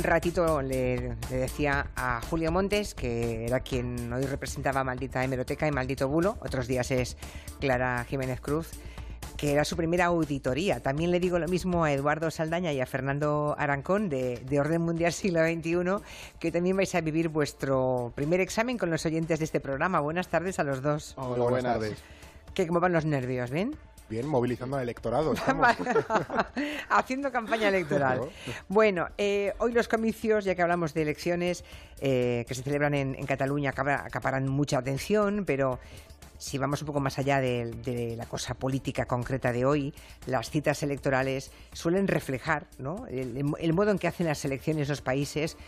un ratito le, decía a Julio Montes, que era quien hoy representaba Maldita Hemeroteca y Maldito Bulo, otros días es Clara Jiménez Cruz, que era su primera auditoría. También le digo lo mismo a Eduardo Saldaña y a Fernando Arancón de, Orden Mundial Siglo XXI, que también vais a vivir vuestro primer examen con los oyentes de este programa. Buenas tardes a los dos. Hola, buenas tardes. ¿Qué, ¿Cómo van los nervios? ¿Bien? Bien, movilizando al electorado. Haciendo campaña electoral. Bueno, eh, hoy los comicios, ya que hablamos de elecciones eh, que se celebran en, en Cataluña, acaparan mucha atención, pero si vamos un poco más allá de, la cosa política concreta de hoy, las citas electorales suelen reflejar ¿no? el, modo en que hacen las elecciones los países,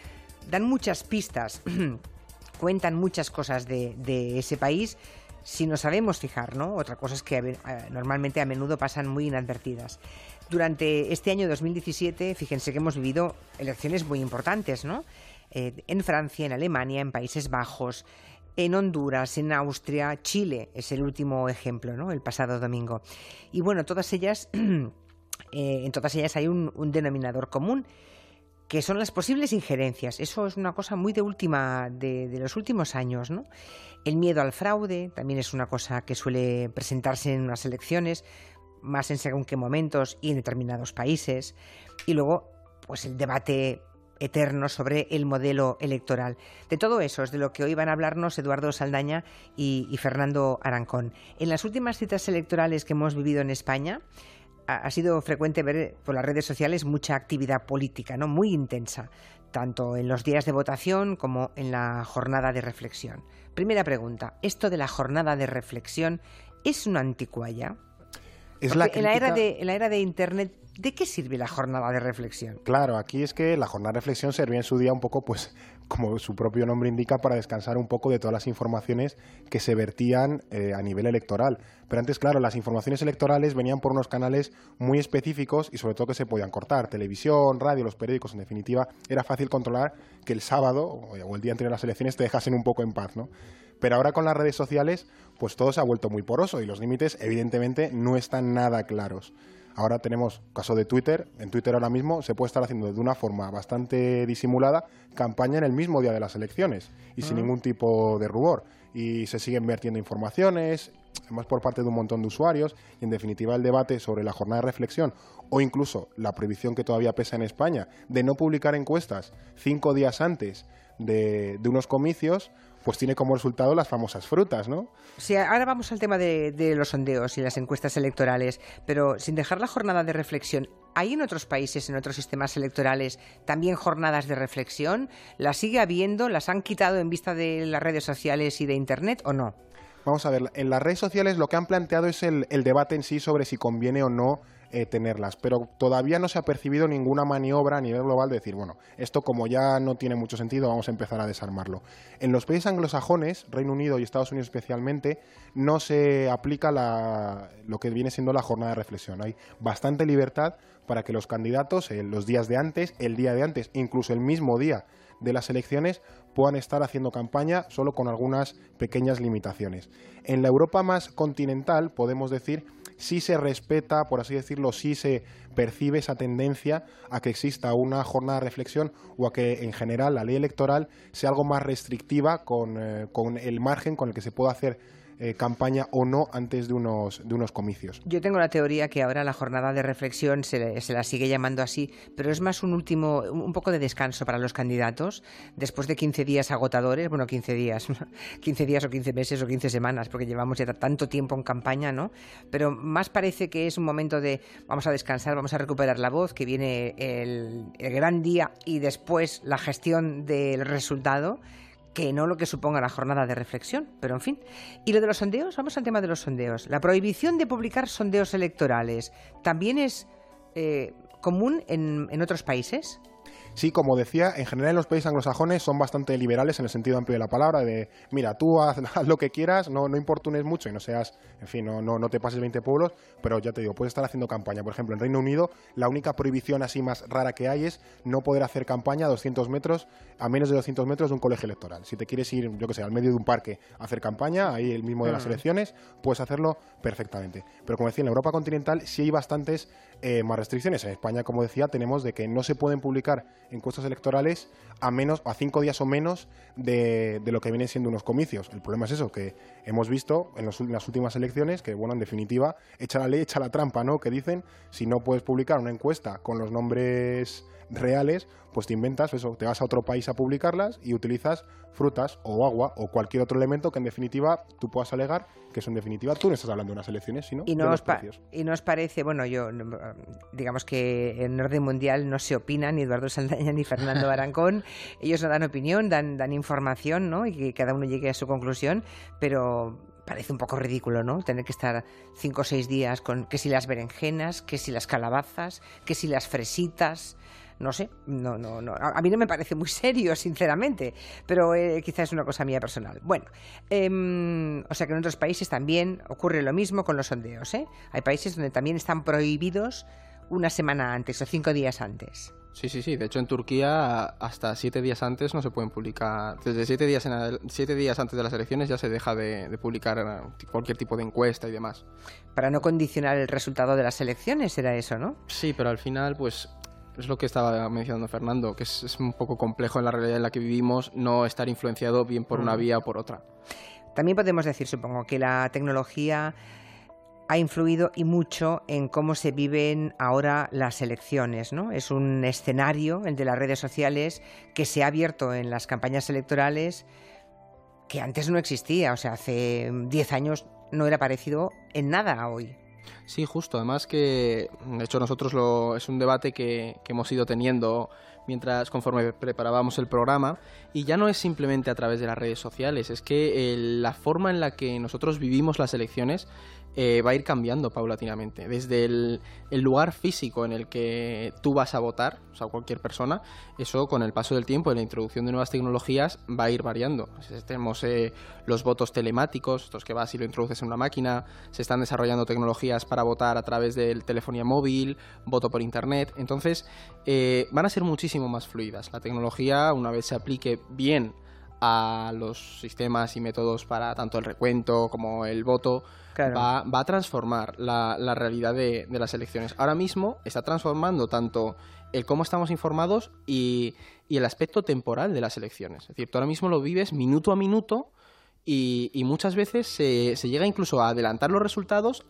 dan muchas pistas, cuentan muchas cosas de, ese país si no sabemos fijar, ¿no? Otra cosa es que normalmente a menudo pasan muy inadvertidas. Durante este año 2017, fíjense que hemos vivido elecciones muy importantes, ¿no? Eh, en Francia, en Alemania, en Países Bajos, en Honduras, en Austria, Chile es el último ejemplo, ¿no? El pasado domingo. Y bueno, todas ellas, eh, en todas ellas hay un, denominador común que son las posibles injerencias. Eso es una cosa muy de última, de, los últimos años, ¿no? El miedo al fraude también es una cosa que suele presentarse en unas elecciones, más en según qué momentos y en determinados países. Y luego, pues el debate eterno sobre el modelo electoral. De todo eso es de lo que hoy van a hablarnos Eduardo Saldaña y, Fernando Arancón. En las últimas citas electorales que hemos vivido en España, ha, sido frecuente ver por las redes sociales mucha actividad política, ¿no? Muy intensa, tanto en los días de votación como en la jornada de reflexión. Primera pregunta, ¿esto de la jornada de reflexión es una anticuaya? en, la era de, en la era de Internet ¿De qué sirve la jornada de reflexión? Claro, aquí es que la jornada de reflexión servía en su día un poco, pues, como su propio nombre indica, para descansar un poco de todas las informaciones que se vertían eh, a nivel electoral. Pero antes, claro, las informaciones electorales venían por unos canales muy específicos y sobre todo que se podían cortar. Televisión, radio, los periódicos, en definitiva, era fácil controlar que el sábado o el día anterior a las elecciones te dejasen un poco en paz, ¿no? Pero ahora con las redes sociales, pues todo se ha vuelto muy poroso y los límites, evidentemente, no están nada claros. Ahora tenemos caso de Twitter. En Twitter ahora mismo se puede estar haciendo de una forma bastante disimulada campaña en el mismo día de las elecciones y sin ningún tipo de rubor. Y se siguen vertiendo informaciones, además por parte de un montón de usuarios. Y en definitiva el debate sobre la jornada de reflexión o incluso la prohibición que todavía pesa en España de no publicar encuestas cinco días antes de, de unos comicios pues tiene como resultado las famosas frutas, ¿no? Sí, ahora vamos al tema de, los sondeos y las encuestas electorales, pero sin dejar la jornada de reflexión, ¿hay en otros países, en otros sistemas electorales, también jornadas de reflexión? ¿Las sigue habiendo? ¿Las han quitado en vista de las redes sociales y de Internet o no? Vamos a ver, en las redes sociales lo que han planteado es el, debate en sí sobre si conviene o no eh, tenerlas, pero todavía no se ha percibido ninguna maniobra a nivel global de decir, bueno, esto como ya no tiene mucho sentido, vamos a empezar a desarmarlo. En los países anglosajones, Reino Unido y Estados Unidos especialmente, no se aplica la, lo que viene siendo la jornada de reflexión. Hay bastante libertad para que los candidatos, eh, los días de antes, el día de antes, incluso el mismo día de las elecciones, puedan estar haciendo campaña solo con algunas pequeñas limitaciones. En la Europa más continental, podemos decir sí se respeta, por así decirlo, sí se percibe esa tendencia a que exista una jornada de reflexión o a que en general la ley electoral sea algo más restrictiva con, eh, con el margen con el que se pueda hacer eh, campaña o no antes de unos, de unos comicios. Yo tengo la teoría que ahora la jornada de reflexión se, se, la sigue llamando así, pero es más un último, un poco de descanso para los candidatos después de 15 días agotadores, bueno, 15 días, 15 días o 15 meses o 15 semanas, porque llevamos ya tanto tiempo en campaña, ¿no? Pero más parece que es un momento de vamos a descansar, vamos a recuperar la voz, que viene el, el gran día y después la gestión del resultado que no lo que suponga la jornada de reflexión, pero en fin. Y lo de los sondeos, vamos al tema de los sondeos. La prohibición de publicar sondeos electorales también es eh, común en, en otros países. Sí, como decía, en general los países anglosajones son bastante liberales en el sentido amplio de la palabra, de mira, tú haz, lo que quieras, no, no importunes mucho y no seas, en fin, no, no, no te pases 20 pueblos, pero ya te digo, puedes estar haciendo campaña. Por ejemplo, en Reino Unido, la única prohibición así más rara que hay es no poder hacer campaña a 200 metros, a menos de 200 metros de un colegio electoral. Si te quieres ir, yo que sé, al medio de un parque a hacer campaña, ahí el mismo de las mm. elecciones, puedes hacerlo perfectamente. Pero como decía, en Europa continental sí hay bastantes eh, más restricciones. En España, como decía, tenemos de que no se pueden publicar encuestas electorales a menos, a cinco días o menos de, lo que vienen siendo unos comicios. El problema es eso, que hemos visto en, en, las últimas elecciones que, bueno, en definitiva, echa la ley, echa la trampa, ¿no? Que dicen, si no puedes publicar una encuesta con los nombres reales, pues te inventas eso, te vas a otro país a publicarlas y utilizas frutas o agua o cualquier otro elemento que en definitiva tú puedas alegar que eso en definitiva tú no estás hablando de unas elecciones, sino y no de los Y nos parece, bueno, yo digamos que en orden mundial no se opina ni Eduardo Saldaña ni Fernando Barancón, ellos no dan opinión, dan, dan información, ¿no? Y que cada uno llegue a su conclusión, pero parece un poco ridículo, ¿no? Tener que estar cinco o seis días con que si las berenjenas, que si las calabazas, que si las fresitas, no sé, no, no, no. A, mí no me parece muy serio, sinceramente, pero eh, quizás es una cosa mía personal. Bueno, em, o sea que en otros países también ocurre lo mismo con los sondeos, ¿eh? Hay países donde también están prohibidos una semana antes o cinco días antes. Sí, sí, sí. De hecho, en Turquía hasta siete días antes no se pueden publicar. Desde siete días, en siete días antes de las elecciones ya se deja de, de, publicar eh, cualquier tipo de encuesta y demás. Para no condicionar el resultado de las elecciones, era eso, ¿no? Sí, pero al final, pues es lo que estaba mencionando Fernando, que es, un poco complejo en la realidad en la que vivimos no estar influenciado bien por una vía o por otra. También podemos decir, supongo, que la tecnología ha influido y mucho en cómo se viven ahora las elecciones, ¿no? Es un escenario, el de las redes sociales, que se ha abierto en las campañas electorales que antes no existía, o sea, hace 10 años no era parecido en nada a hoy. Sí, justo. Además que, de hecho, nosotros lo, es un debate que, que hemos ido teniendo mientras conforme preparábamos el programa y ya no es simplemente a través de las redes sociales, es que la forma en la que nosotros vivimos las elecciones eh, va a ir cambiando paulatinamente. Desde el, lugar físico en el que tú vas a votar, o sea, cualquier persona, eso con el paso del tiempo y la introducción de nuevas tecnologías va a ir variando. Tenemos eh, los votos telemáticos, estos que vas y lo introduces en una máquina, se están desarrollando tecnologías para votar a través del telefonía móvil, voto por internet, entonces eh, van a ser muchísimo más fluidas. La tecnología, una vez se aplique bien a los sistemas y métodos para tanto el recuento como el voto, va, a transformar la, realidad de, las elecciones. Ahora mismo está transformando tanto el cómo estamos informados y, el aspecto temporal de las elecciones. Es decir, tú ahora mismo lo vives minuto a minuto y, muchas veces se, se, llega incluso a adelantar los resultados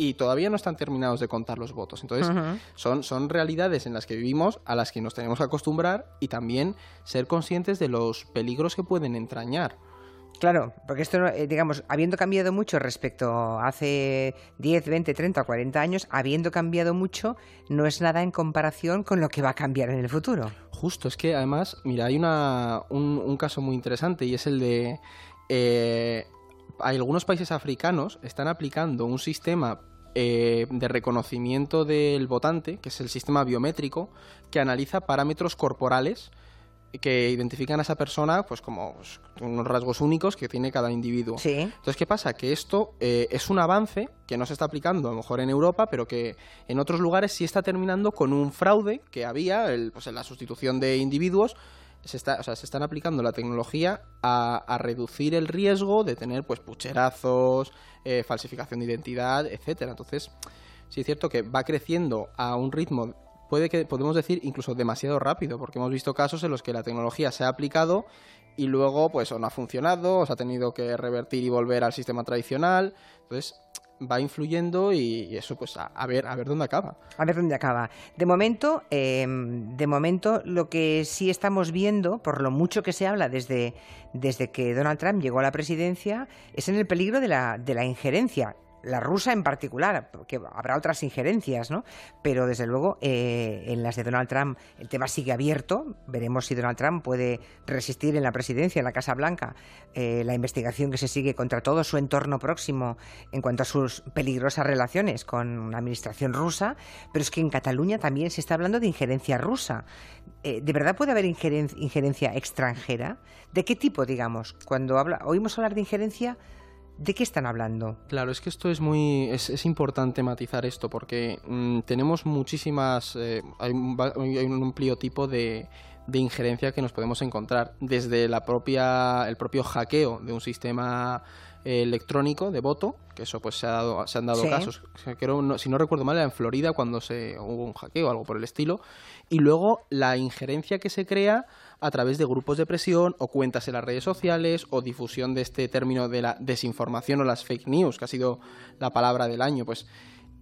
y todavía no están terminados de contar los votos. Entonces, son, son realidades en las que vivimos, a las que nos tenemos que acostumbrar y también ser conscientes de los peligros que pueden entrañar. Claro, porque esto, eh, digamos, habiendo cambiado mucho respecto a hace 10, 20, 30 o 40 años, habiendo cambiado mucho, no es nada en comparación con lo que va a cambiar en el futuro. Justo, es que además, mira, hay una, un, caso muy interesante y es el de... Eh, hay algunos países africanos están aplicando un sistema eh, de reconocimiento del votante, que es el sistema biométrico, que analiza parámetros corporales que identifican a esa persona pues como pues, unos rasgos únicos que tiene cada individuo. Entonces, ¿qué pasa? Que esto eh, es un avance que no se está aplicando a lo mejor en Europa, pero que en otros lugares sí está terminando con un fraude que había pues, en la sustitución de individuos. Se, está, o sea, se están aplicando la tecnología a, reducir el riesgo de tener pues pucherazos, eh, falsificación de identidad, etcétera. Entonces, sí es cierto que va creciendo a un ritmo puede que podemos decir incluso demasiado rápido, porque hemos visto casos en los que la tecnología se ha aplicado y luego pues o no ha funcionado, o se ha tenido que revertir y volver al sistema tradicional. Entonces, va influyendo y, eso pues a, ver a ver dónde acaba. A ver dónde acaba. De momento em, de momento lo que sí estamos viendo por lo mucho que se habla desde desde que Donald Trump llegó a la presidencia es en el peligro de la de la injerencia la rusa en particular, porque habrá otras injerencias, ¿no? Pero desde luego eh, en las de Donald Trump el tema sigue abierto. Veremos si Donald Trump puede resistir en la presidencia, en la Casa Blanca, eh, la investigación que se sigue contra todo su entorno próximo en cuanto a sus peligrosas relaciones con la administración rusa. Pero es que en Cataluña también se está hablando de injerencia rusa. Eh, ¿De verdad puede haber injerencia extranjera? ¿De qué tipo, digamos? Cuando habla, oímos hablar de injerencia ¿De qué están hablando? Claro, es que esto es muy. Es, importante matizar esto porque mm, tenemos muchísimas. Eh, hay, un amplio tipo de, de, injerencia que nos podemos encontrar. Desde la propia, el propio hackeo de un sistema electrónico de voto, que eso pues se, ha dado, se han dado casos. si no recuerdo mal, era en Florida cuando se hubo un hackeo o algo por el estilo. Y luego la injerencia que se crea a través de grupos de presión o cuentas en las redes sociales o difusión de este término de la desinformación o las fake news, que ha sido la palabra del año. Pues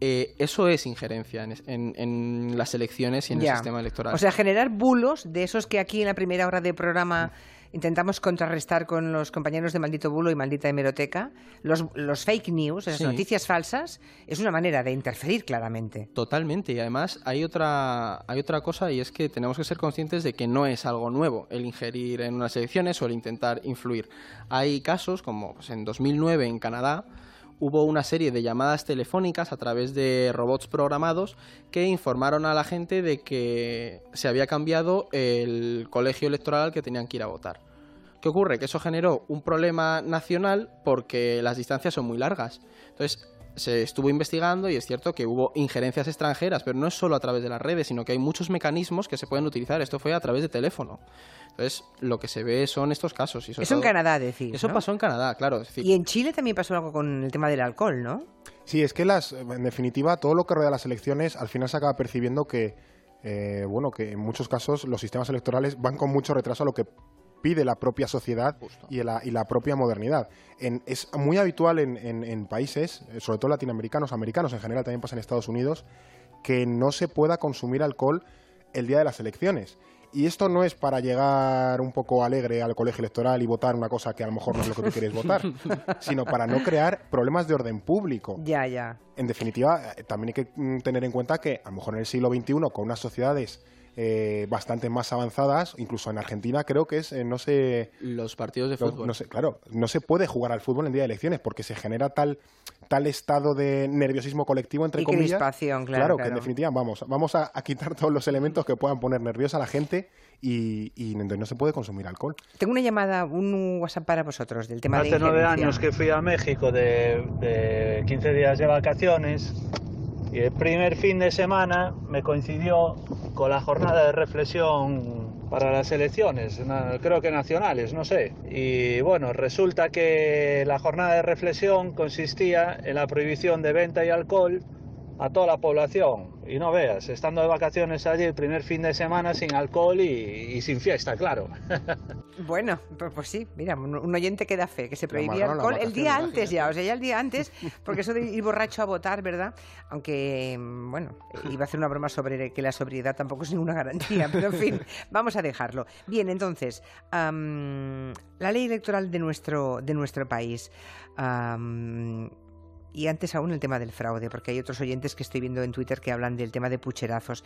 eh, eso es injerencia en, las elecciones y en el sistema electoral. O sea, generar bulos de esos que aquí en la primera hora de programa intentamos contrarrestar con los compañeros de Maldito Bulo y Maldita Hemeroteca, los, los fake news, esas noticias falsas, es una manera de interferir claramente. Totalmente, y además hay otra, hay otra cosa y es que tenemos que ser conscientes de que no es algo nuevo el ingerir en unas elecciones o el intentar influir. Hay casos como pues, en 2009 en Canadá, hubo una serie de llamadas telefónicas a través de robots programados que informaron a la gente de que se había cambiado el colegio electoral al que tenían que ir a votar. ¿Qué ocurre? Que eso generó un problema nacional porque las distancias son muy largas. Entonces, se estuvo investigando y es cierto que hubo injerencias extranjeras, pero no es solo a través de las redes, sino que hay muchos mecanismos que se pueden utilizar. Esto fue a través de teléfono. Entonces, lo que se ve son estos casos. eso en Canadá, decir. Eso pasó en Canadá, claro. Y en Chile también pasó algo con el tema del alcohol, ¿no? Sí, es que las, en definitiva, todo lo que rodea las elecciones, al final se acaba percibiendo que, eh, bueno, que en muchos casos los sistemas electorales van con mucho retraso a lo que pide la propia sociedad y la, y la, propia modernidad. es muy habitual en, países, eh, sobre todo latinoamericanos, americanos en general, también pasa en Estados Unidos, que no se pueda consumir alcohol el día de las elecciones. Y esto no es para llegar un poco alegre al colegio electoral y votar una cosa que a lo mejor no es lo que tú quieres votar, sino para no crear problemas de orden público. Ya, ya. En definitiva, eh, también hay que mm, tener en cuenta que a lo mejor en el siglo XXI, con unas sociedades eh, bastante más avanzadas, incluso en Argentina creo que es, eh, no sé... Los partidos de fútbol. No, claro, no se puede jugar al fútbol en día de elecciones porque se genera tal, tal estado de nerviosismo colectivo, entre comillas. claro, claro, que en definitiva vamos, vamos a, quitar todos los elementos que puedan poner nerviosa a la gente y, y no se puede consumir alcohol. Tengo una llamada, un WhatsApp para vosotros del tema de Hace nueve años que fui a México de, de 15 días de vacaciones y el primer fin de semana me coincidió con la jornada de reflexión para las elecciones, creo que nacionales, no sé. Y bueno, resulta que la jornada de reflexión consistía en la prohibición de venta y alcohol a toda la población. Y no veas, estando de vacaciones allí el primer fin de semana sin alcohol y, sin fiesta, claro. bueno, pues, pues, sí, mira, un, oyente que da fe, que se prohibía alcohol el día antes ya, o sea, ya el día antes, porque eso de ir borracho a votar, ¿verdad? Aunque, bueno, iba a hacer una broma sobre que la sobriedad tampoco es ninguna garantía, pero en fin, vamos a dejarlo. Bien, entonces, la ley electoral de nuestro, de nuestro país. Y antes aún el tema del fraude, porque hay otros oyentes que estoy viendo en Twitter que hablan del tema de pucherazos.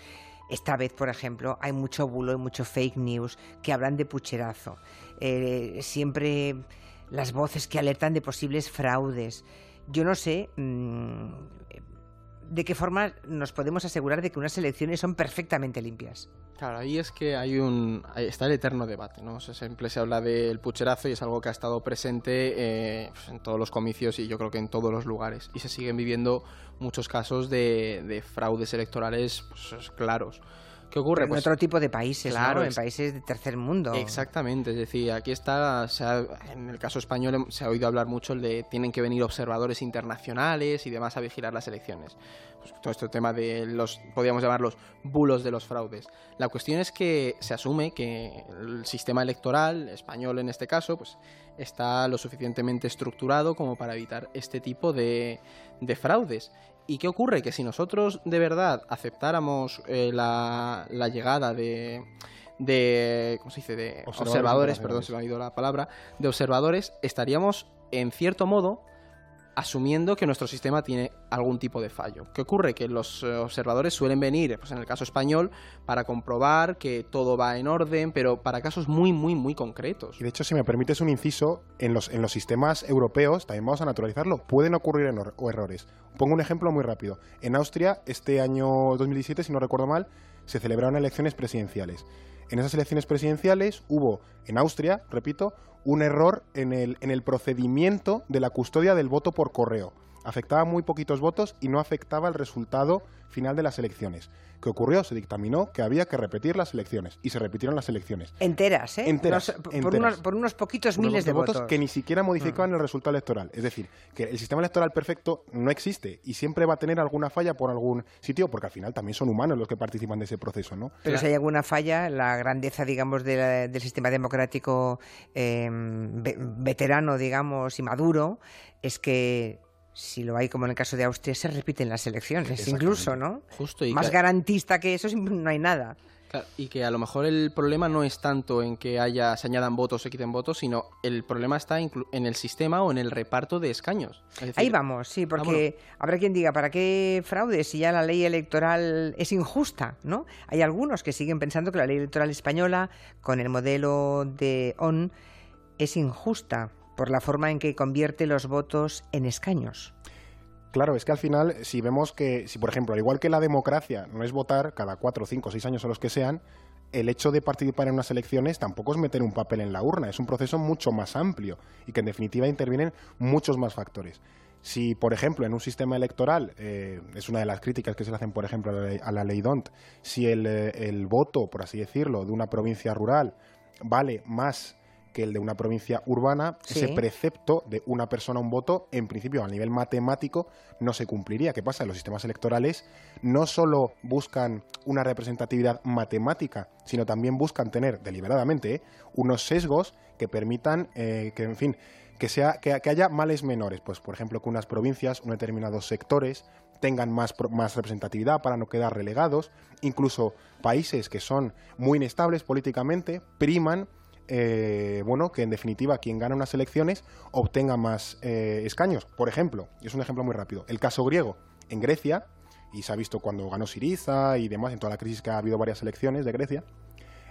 Esta vez, por ejemplo, hay mucho bulo y mucho fake news que hablan de pucherazo. Eh, siempre las voces que alertan de posibles fraudes. Yo no sé mm, de qué forma nos podemos asegurar de que unas elecciones son perfectamente limpias. Claro, ahí es que hay un está el eterno debate, ¿no? siempre se habla del pucherazo y es algo que ha estado presente eh, pues, en todos los comicios y yo creo que en todos los lugares. Y se siguen viviendo muchos casos de, fraudes electorales pues, claros. ¿Qué ocurre? en pues otro tipo de países, claro, en países de tercer mundo. Exactamente, es decir, aquí está, en el caso español se ha oído hablar mucho de tienen que venir observadores internacionales y demás a vigilar las elecciones. Pues, todo este tema de los, podríamos llamarlos, bulos de los fraudes. La cuestión es que se asume que el sistema electoral, español en este caso, pues está lo suficientemente estructurado como para evitar este tipo de, de fraudes. ¿Y qué ocurre? Que si nosotros de verdad aceptáramos eh, la, la, llegada de, de ¿cómo se dice? de observadores, perdón, se me ha ido la palabra, de observadores, estaríamos en cierto modo asumiendo que nuestro sistema tiene algún tipo de fallo. ¿Qué ocurre? Que los eh, observadores suelen venir, pues en el caso español, para comprobar que todo va en orden, pero para casos muy, muy, muy concretos. Y de hecho, si me permites un inciso, en los, en los sistemas europeos, también vamos a naturalizarlo, pueden ocurrir errores. Pongo un ejemplo muy rápido. En Austria, este año 2017, si no recuerdo mal, se celebraron elecciones presidenciales. En esas elecciones presidenciales hubo, en Austria, repito, un error en el, en el procedimiento de la custodia del voto por correo. Afectaba muy poquitos votos y no afectaba el resultado final de las elecciones. ¿Qué ocurrió? Se dictaminó que había que repetir las elecciones y se repitieron las elecciones. Enteras, ¿eh? Enteras, por, enteras. Unos, por, Unos, poquitos unos miles de votos. que ni siquiera modificaban Mm. el resultado electoral. Es decir, que el sistema electoral perfecto no existe y siempre va a tener alguna falla por algún sitio, porque al final también son humanos los que participan de ese proceso, ¿no? Pero si hay alguna falla, la grandeza, digamos, de la- del sistema democrático eh, ve- veterano, digamos, y maduro, es que si lo hay como en el caso de Austria, se repiten las elecciones, incluso, ¿no? Justo, y Más que- garantista que eso no hay nada. Claro, y que a lo mejor el problema no es tanto en que haya se añadan votos o se quiten votos, sino el problema está en el sistema o en el reparto de escaños. Es decir, Ahí vamos, sí, porque habrá quien diga, ¿para qué fraude si ya la ley electoral es injusta? ¿no? Hay algunos que siguen pensando que la ley electoral española, con el modelo de ON, es injusta por la forma en que convierte los votos en escaños. Claro, es que al final, si vemos que, si por ejemplo, al igual que la democracia no es votar cada cuatro, cinco, seis años o los que sean, el hecho de participar en unas elecciones tampoco es meter un papel en la urna, es un proceso mucho más amplio y que en definitiva intervienen muchos más factores. Si, por ejemplo, en un sistema electoral, eh, es una de las críticas que se le hacen, por ejemplo, a la ley, a la ley DONT, si el, eh, el voto, por así decirlo, de una provincia rural vale más que el de una provincia urbana, Sí. ese precepto de una persona un voto, en principio a nivel matemático, no se cumpliría. ¿Qué pasa? Los sistemas electorales no solo buscan una representatividad matemática, sino también buscan tener deliberadamente ¿eh? unos sesgos que permitan eh, que, en fin, que, sea, que, que haya males menores. Pues, por ejemplo, que unas provincias, unos determinados sectores tengan más, más representatividad para no quedar relegados. Incluso países que son muy inestables políticamente priman eh, bueno, que en definitiva quien gana unas elecciones obtenga más eh, escaños. Por ejemplo, es un ejemplo muy rápido, el caso griego. En Grecia, y se ha visto cuando ganó Siriza y demás, en toda la crisis que ha habido varias elecciones de Grecia,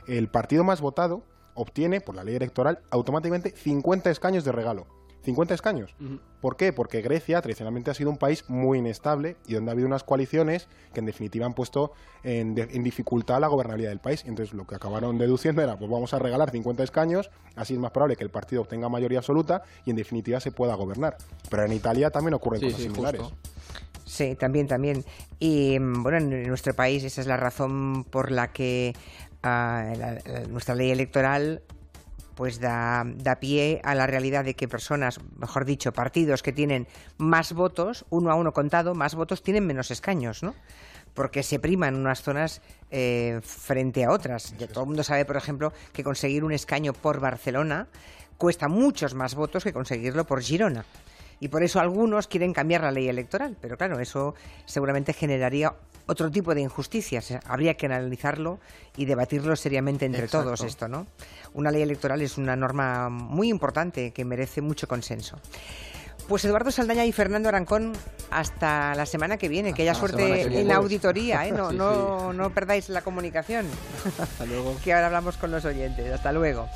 el partido más votado obtiene, por la ley electoral, automáticamente 50 escaños de regalo. 50 escaños. ¿Por qué? Porque Grecia tradicionalmente ha sido un país muy inestable y donde ha habido unas coaliciones que en definitiva han puesto en, de- en dificultad la gobernabilidad del país. Entonces lo que acabaron deduciendo era, pues vamos a regalar 50 escaños, así es más probable que el partido obtenga mayoría absoluta y en definitiva se pueda gobernar. Pero en Italia también ocurren Sí, cosas sí, similares. justo. Sí, también, también. Y mm, bueno, en nuestro país esa es la razón por la que ah, la- la- nuestra ley electoral pues da, da pie a la realidad de que personas, mejor dicho, partidos que tienen más votos, uno a uno contado, más votos, tienen menos escaños, ¿no? Porque se priman unas zonas eh, frente a otras. Ya todo el mundo sabe, por ejemplo, que conseguir un escaño por Barcelona cuesta muchos más votos que conseguirlo por Girona. Y por eso algunos quieren cambiar la ley electoral. Pero claro, eso seguramente generaría otro tipo de injusticias. Habría que analizarlo y debatirlo seriamente entre Exacto. todos esto, ¿no? Una ley electoral es una norma muy importante que merece mucho consenso. Pues Eduardo Saldaña y Fernando Arancón, hasta la semana que viene. que haya la suerte en la auditoría, ¿eh? No, Sí, no, no perdáis la comunicación, Hasta luego. que ahora hablamos con los oyentes. Hasta luego.